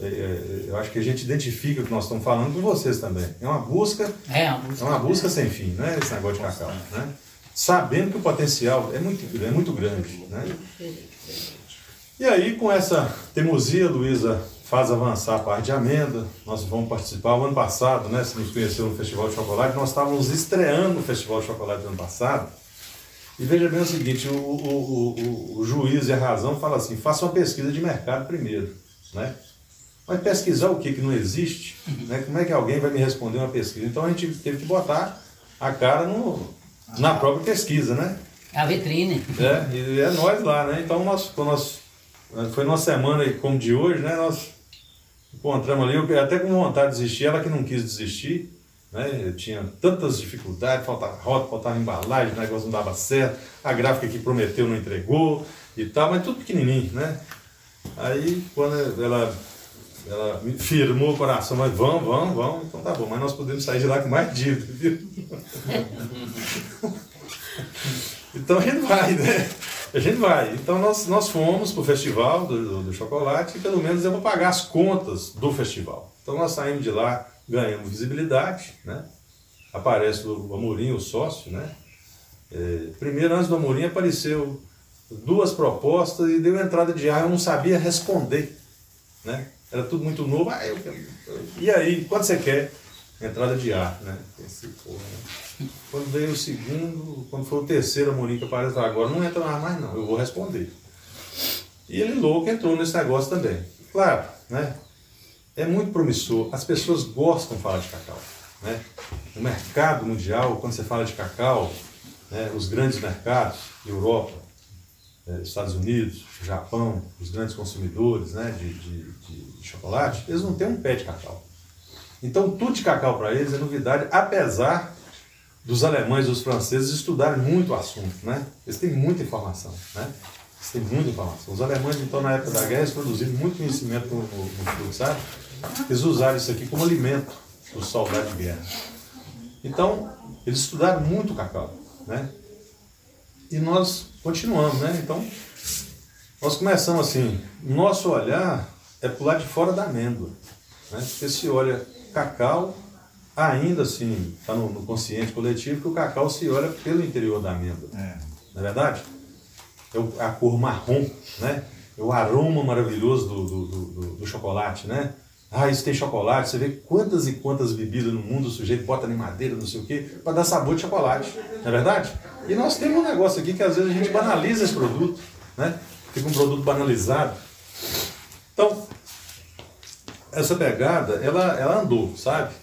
É, é, eu acho que a gente identifica o que nós estamos falando com vocês também. É uma busca, é uma busca, é uma busca sem fim, né? Esse negócio de cacau, né? Sabendo que o potencial é muito, é muito grande, né? E aí, com essa teimosia, Luísa faz avançar a parte de amenda. Nós vamos participar. O ano passado, né, se nos conheceu no Festival de Chocolate, nós estávamos estreando o Festival de Chocolate do ano passado. E veja bem o seguinte, o, o, o, o juiz e a razão fala assim, faça uma pesquisa de mercado primeiro. Né? Mas pesquisar o que, que não existe? Né? Como é que alguém vai me responder uma pesquisa? Então a gente teve que botar a cara no, na própria pesquisa, né? A vitrine. É, e é nós lá, né? Então nós, nós foi numa semana como de hoje, né? Nós Encontramos ali, eu até com vontade de desistir, ela que não quis desistir, né? Eu tinha tantas dificuldades, faltava rota, faltava embalagem, o negócio não dava certo, a gráfica que prometeu não entregou e tal, mas tudo pequenininho, né? Aí quando ela, ela me firmou o coração, mas vamos, vamos, vamos, então tá bom, mas nós podemos sair de lá com mais dívida, viu? então a gente vai, né? A gente vai. Então nós, nós fomos para o festival do, do, do, chocolate e pelo menos eu vou pagar as contas do festival. Então nós saímos de lá, ganhamos visibilidade, né? Aparece o Amorim, o sócio, né? É, primeiro, antes do Amorim, apareceu duas propostas e deu entrada de ar, eu não sabia responder, né? Era tudo muito novo. Ah, eu, e aí, quando você quer? Entrada de ar, né? Pensei, porra, né? Quando veio o segundo, quando foi o terceiro Amorim que apareceu, agora não entra mais não, eu vou responder. E ele louco entrou nesse negócio também. Claro, né? É muito promissor, as pessoas gostam de falar de cacau. Né? O mercado mundial, quando você fala de cacau, né, os grandes mercados, Europa, eh, Estados Unidos, Japão, os grandes consumidores né, de, de, de chocolate, eles não têm um pé de cacau. Então, tudo de cacau para eles é novidade, apesar dos alemães e dos franceses estudarem muito o assunto. Né? Eles têm muita informação. Né? Eles têm muita informação. Os alemães, então, na época da guerra, eles produziram muito conhecimento no, no, no sabe? Eles usaram isso aqui como alimento dos soldados de guerra. Então, eles estudaram muito o cacau. Né? E nós continuamos, né? Então, nós começamos assim, nosso olhar é para de fora da amêndoa. Né? Porque se olha cacau, ainda assim, está no, no, consciente coletivo que o cacau se olha pelo interior da amêndoa. É. Não é verdade? É a cor marrom, né? É o aroma maravilhoso do, do, do, do, chocolate, né? Ah, isso tem chocolate. Você vê quantas e quantas bebidas no mundo o sujeito bota em madeira, não sei o quê, para dar sabor de chocolate. Não é verdade? E nós temos um negócio aqui que às vezes a gente banaliza esse produto, né? Fica um produto banalizado. Então, essa pegada, ela, ela andou, sabe?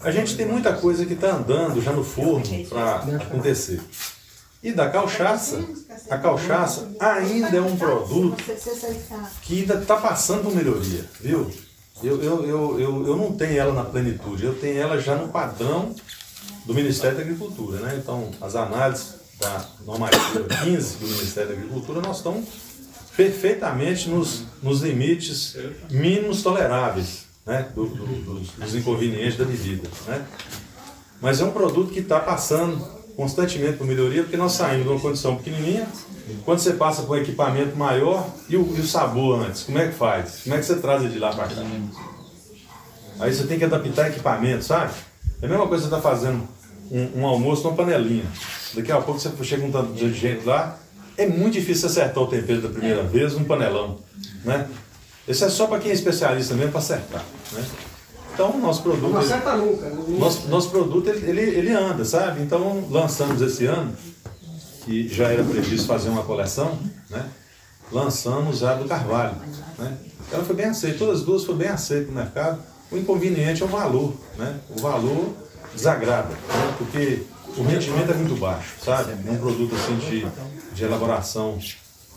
A gente tem muita coisa que está andando já no forno para acontecer. E da cachaça, a cachaça ainda é um produto que ainda está passando por melhoria, viu? Eu, eu, eu, eu, eu não tenho ela na plenitude, eu tenho ela já no padrão do Ministério da Agricultura, né? Então, as análises da normativa 15 do Ministério da Agricultura, nós estamos perfeitamente nos, nos limites mínimos toleráveis né, do, do, dos, dos, inconvenientes da medida. Né? Mas é um produto que está passando constantemente por melhoria, porque nós saímos de uma condição pequenininha, quando você passa por um equipamento maior, e o, e o sabor antes, como é que faz? Como é que você traz de lá para cá? Aí você tem que adaptar equipamento, sabe? É a mesma coisa que você está fazendo um, um almoço numa panelinha. Daqui a pouco você chega um tanto de gente lá, é muito difícil acertar o tempero da primeira vez num panelão, né? Esse é só para quem é especialista mesmo para acertar, né? Então, nosso produto... Não acerta ele, nunca. Né? Nosso, nosso produto, ele, ele, ele anda, sabe? Então, lançamos esse ano, que já era previsto fazer uma coleção, né? Lançamos a do Carvalho, né? Ela foi bem aceita, todas as duas foram bem aceitas no mercado. O inconveniente é o valor, né? O valor desagrada, né? porque o rendimento é muito baixo, sabe? É um produto assim de de elaboração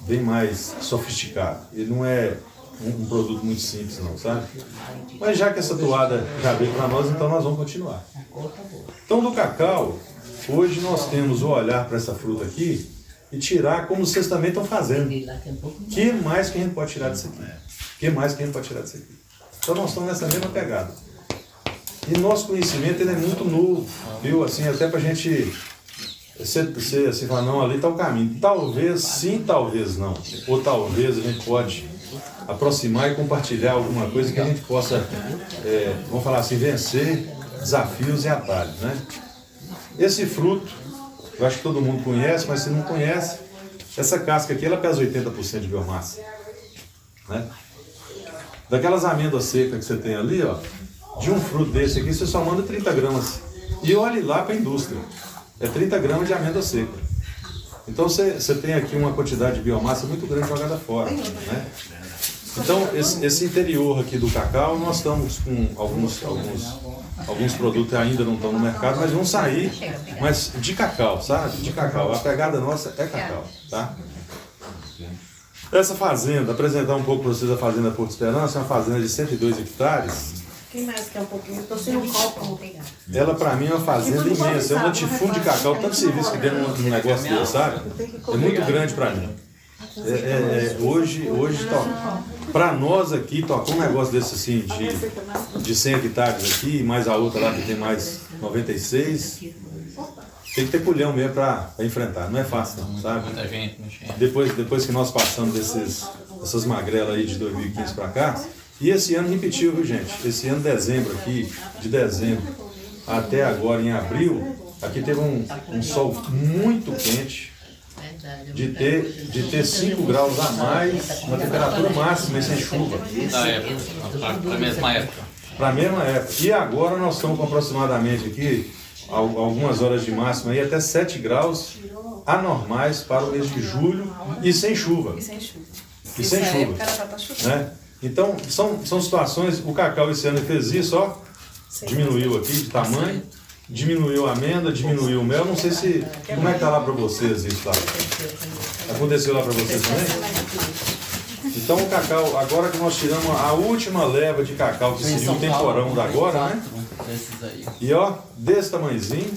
bem mais sofisticado. Ele não é um, um, produto muito simples, não, sabe? Mas já que essa toada já veio para nós, então nós vamos continuar. Então, do cacau, hoje nós temos o olhar para essa fruta aqui e tirar como vocês também estão fazendo. O que mais que a gente pode tirar disso aqui? O que mais que a gente pode tirar disso aqui? Então, nós estamos nessa mesma pegada. E nosso conhecimento ele é muito novo, viu? Assim, até para a gente você, você, você fala, não, ali está o caminho. Talvez sim, talvez não. Ou talvez a gente pode aproximar e compartilhar alguma coisa que a gente possa, é, vamos falar assim, vencer desafios e atalhos. Né? Esse fruto, eu acho que todo mundo conhece, mas se não conhece, essa casca aqui ela pesa 80% de biomassa. Né? Daquelas amêndoas secas que você tem ali, ó, de um fruto desse aqui, você só manda 30 gramas. E olhe lá para a indústria é 30 gramas de amêndoa seca. Então você, tem aqui uma quantidade de biomassa muito grande jogada fora. Né? Então esse, esse interior aqui do cacau, nós estamos com alguns, alguns, alguns produtos ainda não estão no mercado, mas vão sair, mas de cacau, sabe? De cacau. A pegada nossa é cacau, tá? Essa fazenda, apresentar um pouco para vocês a fazenda Porto Esperança, é uma fazenda de 102 hectares. Quem mais quer um pouquinho? Eu tô sem um copo, vou pegar. Ela para mim é uma fazenda imensa, é um latifúndio de cacau, tanto serviço que deu num negócio desse, sabe? É muito grande para mim. É, é, é, hoje, hoje para nós aqui, tocar um negócio desse assim, de, de 100 hectares aqui, mais a outra lá que tem mais 96, tem que ter culhão mesmo para enfrentar, não é fácil não, sabe? Muita gente. Depois, depois que nós passamos desses, dessas magrelas aí de 2015 para cá, e esse ano repetiu, viu gente? Esse ano, dezembro aqui, de dezembro até agora, em abril, aqui teve um, um sol muito quente, de ter, de ter 5 graus a mais na temperatura máxima e sem chuva. Da época, para a mesma época. Para a mesma época. E agora nós estamos com aproximadamente aqui, al- algumas horas de máxima, aí, até 7 graus anormais para o mês de julho e sem chuva. E sem chuva. E sem chuva. tá chovendo. Né? Então, são, são situações. O cacau esse ano fez isso, ó. Diminuiu aqui de tamanho, diminuiu a amenda, diminuiu o mel. Não sei se. Como é que tá lá para vocês isso lá? Aconteceu lá para vocês também? Então o cacau, agora que nós tiramos a última leva de cacau, que seria o temporão da agora, né? Desses aí. E ó, desse tamanhozinho,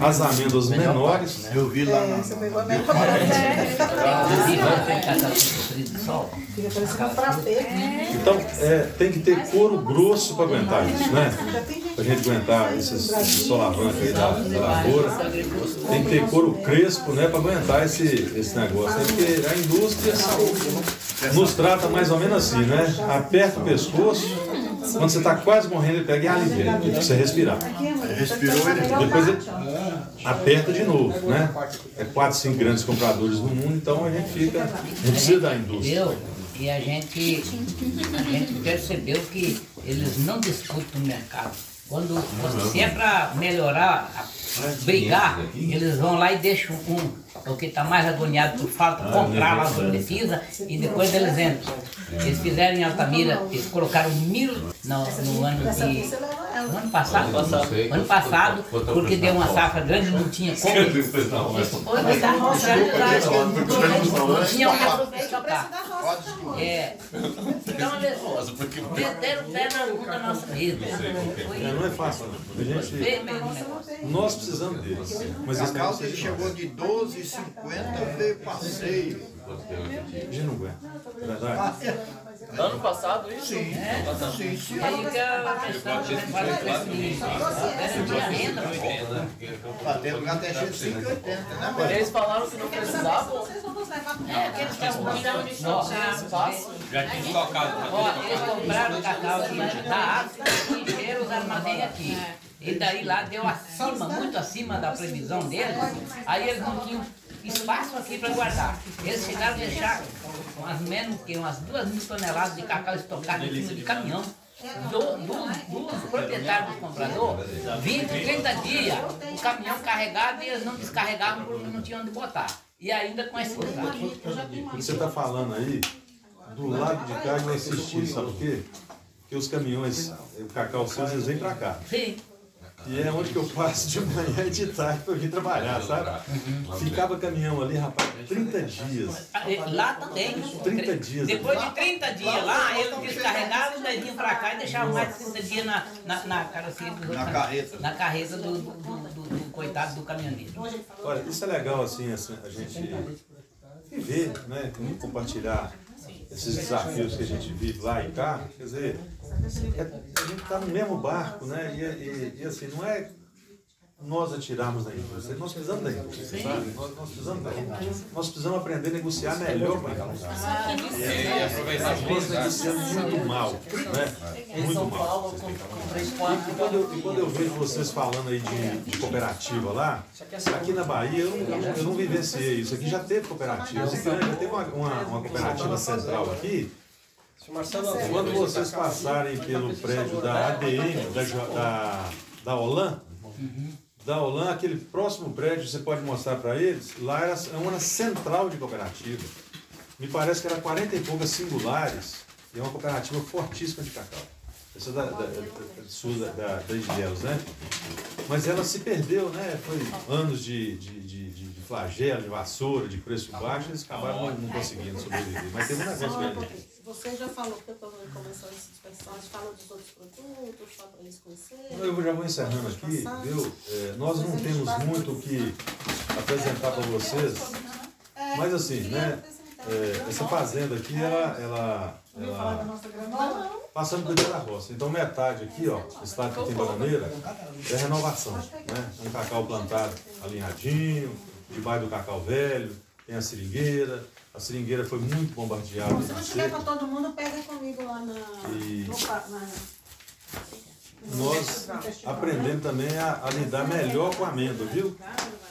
as amêndoas menores. Eu vi lá É, você pegou a minha Fica parecendo frappé. Então, é, tem que ter couro grosso para aguentar isso, né? Para a gente aguentar esses, esses solavancos aí da, da lavoura. Tem que ter couro crespo, né? Para aguentar esse, esse negócio. né? Porque a indústria nos trata mais ou menos assim, né? Aperta o pescoço, quando você está quase morrendo, ele pega e alivia, para você respirar. Respirou, ele Depois ele aperta de novo, né? É 4, 5 grandes compradores no mundo, então a gente fica. Não precisa da indústria. E a gente, a gente percebeu que eles não disputam o mercado. Quando, quando se é para melhorar, brigar, eles vão lá e deixam um, o que está mais agoniado por falta, comprar lá onde precisa e depois eles entram. Eles fizeram em Altamira, eles colocaram mil no, no ano de. No ano passado, ano passado, porque deu uma safra grande, não tinha como. Mas da roça, Não tinha como tocar. É. Então eles meteram o pé na bunda nossa mesmo. É, não é fácil, o negócio. nós precisamos deles. Mas a calça chegou de 12,50 veio passeio. A gente não aguenta. É verdade? Ano passado, isso? Sim. É. Sim, sim. Gato é cheio de 5,80, né, mano? Eles falaram que não precisavam. É, porque eles estavam mandando Espaço. Já tinha estocado. Ó, eles compraram o cacau aqui da África e encheram os armazéns aqui. E daí lá deu acima, muito acima da previsão deles. Aí eles não tinham espaço aqui para guardar. Eles chegaram a deixar umas menos que umas duas mil toneladas de cacau estocado em cima de caminhão. Do, do, do proprietário do comprador, 20, 30 dias, o caminhão carregado e eles não descarregavam porque não tinham onde botar. E ainda com esse desastre. Você está falando aí, do lado de cá eu assisti, sabe por quê? Porque os caminhões, o cacau seus, eles vêm para cá. Sim. E é onde que eu passo de manhã e de tarde para vir trabalhar, sabe? Ficava caminhão ali, rapaz, 30 dias. Ah, Lá também. 30 dias. Depois de 30 dias lá, eles descarregavam, daí vinham pra cá e deixavam mais 30 dias na, na, na carroceria do Na carreta. Na carreta do, do, do- do- do coitado do caminhoneiro. Olha, isso é legal assim, assim, a gente viver, né? Compartilhar esses desafios que a gente vive lá e cá. Quer dizer, a gente está no mesmo barco, né? E, e- e, assim, não é nós atirarmos da indústria, nós precisamos da indústria, sabe? Nós, nós precisamos da indústria. Nós precisamos aprender a negociar melhor com a indústria. E aproveitar as Nós oportunidades. negociamos muito mal, né? Em Muito São mal. E quando, eu, e quando eu vejo vocês falando aí de, de cooperativa lá, aqui na Bahia eu não, eu não vivenciei isso. Aqui já teve cooperativa, já teve uma, uma, uma cooperativa central aqui. Quando vocês passarem pelo prédio da ADM, da, da, da Olan, da Olan, aquele próximo prédio, você pode mostrar para eles, lá era uma central de cooperativa. Me parece que era 40 e poucas singulares, e é uma cooperativa fortíssima de cacau. essa da, da, da, da, da, da Isdelos, né? Mas ela se perdeu, né? Foi anos de, de, de, de, de flagelo, de vassoura, de preço baixo, eles acabaram não, não conseguindo sobreviver. Mas teve um negócio grande. Você já falou que eu estou começando essa dispersão, falou dos outros produtos, só para eles conhecerem. Eu já vou encerrando aqui, viu? É, nós não temos muito o que apresentar para vocês, mas assim, né? É, essa fazenda aqui, ela, ela, ela passando por dentro da roça. Então metade aqui, ó, esse lado que tem bananeira, é renovação. Né? Um cacau plantado alinhadinho, debaixo do cacau velho, tem a seringueira. A seringueira foi muito bombardeada. Se não tiver para todo mundo, pega comigo lá na. E... na nós aprendemos também a, a, lidar melhor com a amêndoa, viu?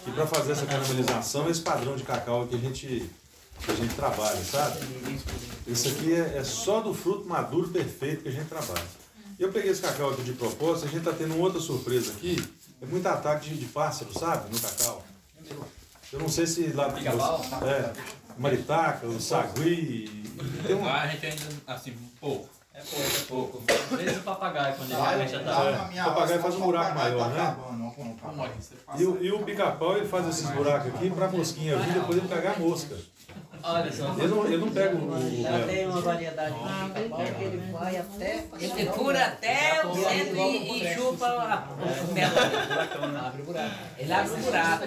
E para fazer essa caramelização, esse padrão de cacau que a gente que a gente trabalha, sabe? Isso aqui é, é, só do fruto maduro perfeito que a gente trabalha. Eu peguei esse cacau aqui de propósito, a gente está tendo outra surpresa aqui. É muito ataque de, de pássaro, sabe? No cacau. Eu não sei se lá. É, maritaca, o sagui. Tem um... Lá a gente ainda, assim, pouco. É pouco, é pouco. Às vezes o papagaio, quando ele realmente já tá. É, o papagaio faz um buraco maior, né? E o, e o pica-pau ele faz esses buracos aqui para a mosquinha vir depois ele pegar a mosca. Olha só. Eu não, eu não pego o. Ela tem uma variedade de pica-pau que ele vai até. Ele cura até o centro e, e chupa a mela. Abre o buraco. Ele abre o buraco.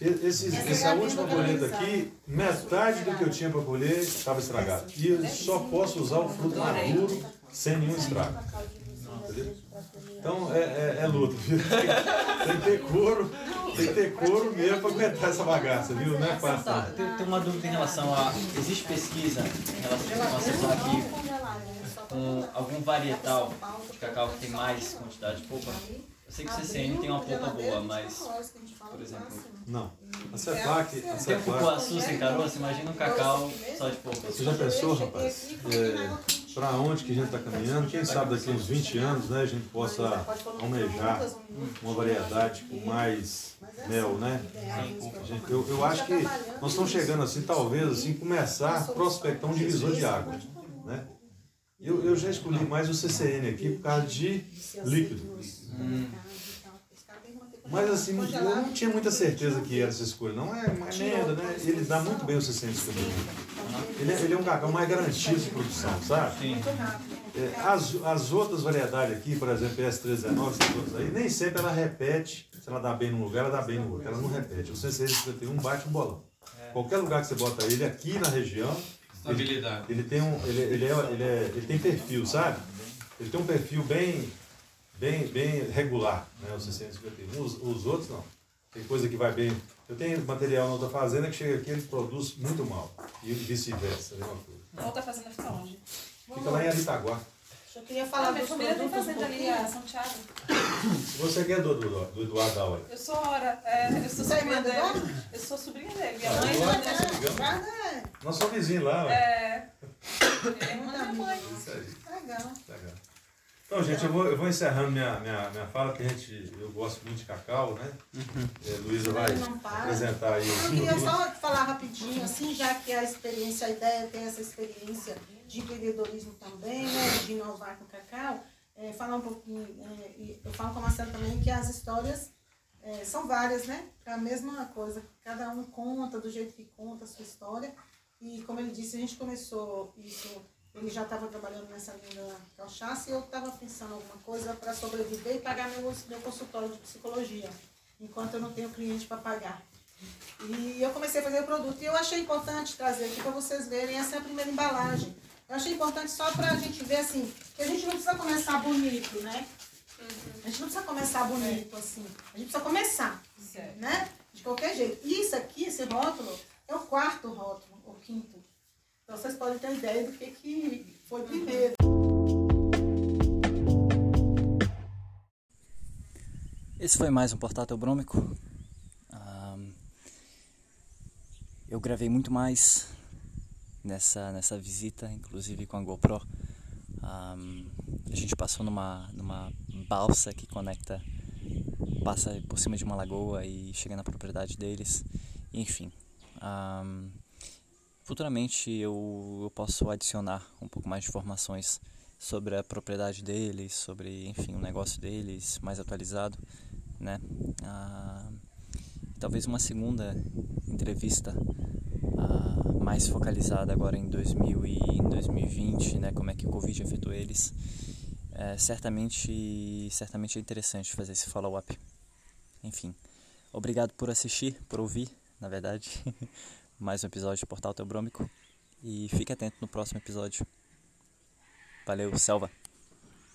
Esse, essa última colheita aqui, metade do que eu tinha para colher estava estragado. E eu só posso usar o fruto maduro sem nenhum estrago. Entendeu? Então é, é, é luta, viu? Tem que ter couro, tem que ter couro mesmo para aguentar essa bagaça, viu? Não é fácil. Tá, tem, tem uma dúvida em relação a. Existe pesquisa em relação a aqui com algum varietal de cacau que tem mais quantidade de polpa? Eu sei que o CCN tem uma polpa boa, mas, por exemplo... Não. A CEPLAC... A Tem um cupuaçu sem caroço? Imagina um cacau só de polpa. Você já pensou, rapaz? É, para onde que a gente está caminhando? Quem sabe daqui a uns 20 anos né, a gente possa almejar uma variedade com mais mel, né? Eu, eu acho que nós estamos chegando assim, talvez, assim, começar a prospectar um divisor de água, né? Eu, eu já escolhi mais o CCN aqui por causa de líquido. Hum. Mas assim, eu não tinha muita certeza que era essa escolha. Não é uma merda, né? Ele dá muito bem o CCN escolhido. Ele, é, ele é um cacau mais garantido de produção, sabe? Sim. É, as, as outras variedades aqui, por exemplo, PS319, essas outras aí, nem sempre ela repete. Se ela dá bem num lugar, ela dá bem no outro. Ela não repete. O CC51 bate um bolão. Qualquer lugar que você bota ele aqui na região, Estabilidade. Ele, ele tem um, ele, ele, é, ele, é, ele tem perfil, sabe? Ele tem um perfil bem, bem, bem regular, né? O 651. Os, os outros não. Tem coisa que vai bem. Eu tenho material na outra fazenda que chega aqui ele produz muito mal. E vice-versa, é A outra fazenda fica onde? Fica lá em Aritaguá. Eu queria falar ah, minha família tem fazenda ali, a São Tiago. Você que é do, do, do Eduardo da hora? Eu sou hora, é, eu sou sobrinha dele. Eu sou sobrinha dele. Minha mãe é. Nós somos vizinhos lá. É. É minha mãe. Legal. Legal. Então, gente, eu vou, eu vou encerrando minha, minha, minha fala, porque a gente, eu gosto muito de cacau, né? Uhum. É, Luísa vai apresentar aí. Eu queria só falar rapidinho, assim, já que a experiência, a ideia tem essa experiência de empreendedorismo também, né? De inovar com cacau. É, falar um pouquinho, é, eu falo com a Marcela também que as histórias é, são várias, né? É a mesma coisa, cada um conta do jeito que conta a sua história. E como ele disse, a gente começou isso ele já estava trabalhando nessa linha da cachaça e eu estava pensando alguma coisa para sobreviver e pagar meu, meu consultório de psicologia, enquanto eu não tenho cliente para pagar. E eu comecei a fazer o produto e eu achei importante trazer aqui para vocês verem essa é a primeira embalagem. Eu achei importante só para a gente ver assim, que a gente não precisa começar bonito, né? A gente não precisa começar bonito assim. A gente precisa começar, né? De qualquer jeito. E isso aqui, esse rótulo, é o quarto rótulo, ou quinto. Então vocês podem ter ideia do que, que foi primeiro. Esse foi mais um portátil brômico. Um, eu gravei muito mais nessa, nessa visita, inclusive com a GoPro. Um, a gente passou numa, numa balsa que conecta, passa por cima de uma lagoa e chega na propriedade deles. Enfim, um, Futuramente eu, eu posso adicionar um pouco mais de informações sobre a propriedade deles, sobre, enfim, o negócio deles mais atualizado, né? Ah, talvez uma segunda entrevista ah, mais focalizada agora em 2000 e em 2020, né? Como é que o Covid afetou eles. É, certamente, certamente é interessante fazer esse follow-up. Enfim, obrigado por assistir, por ouvir, na verdade, mais um episódio de Portal Teobrômico. E fique atento no próximo episódio. Valeu, Selva!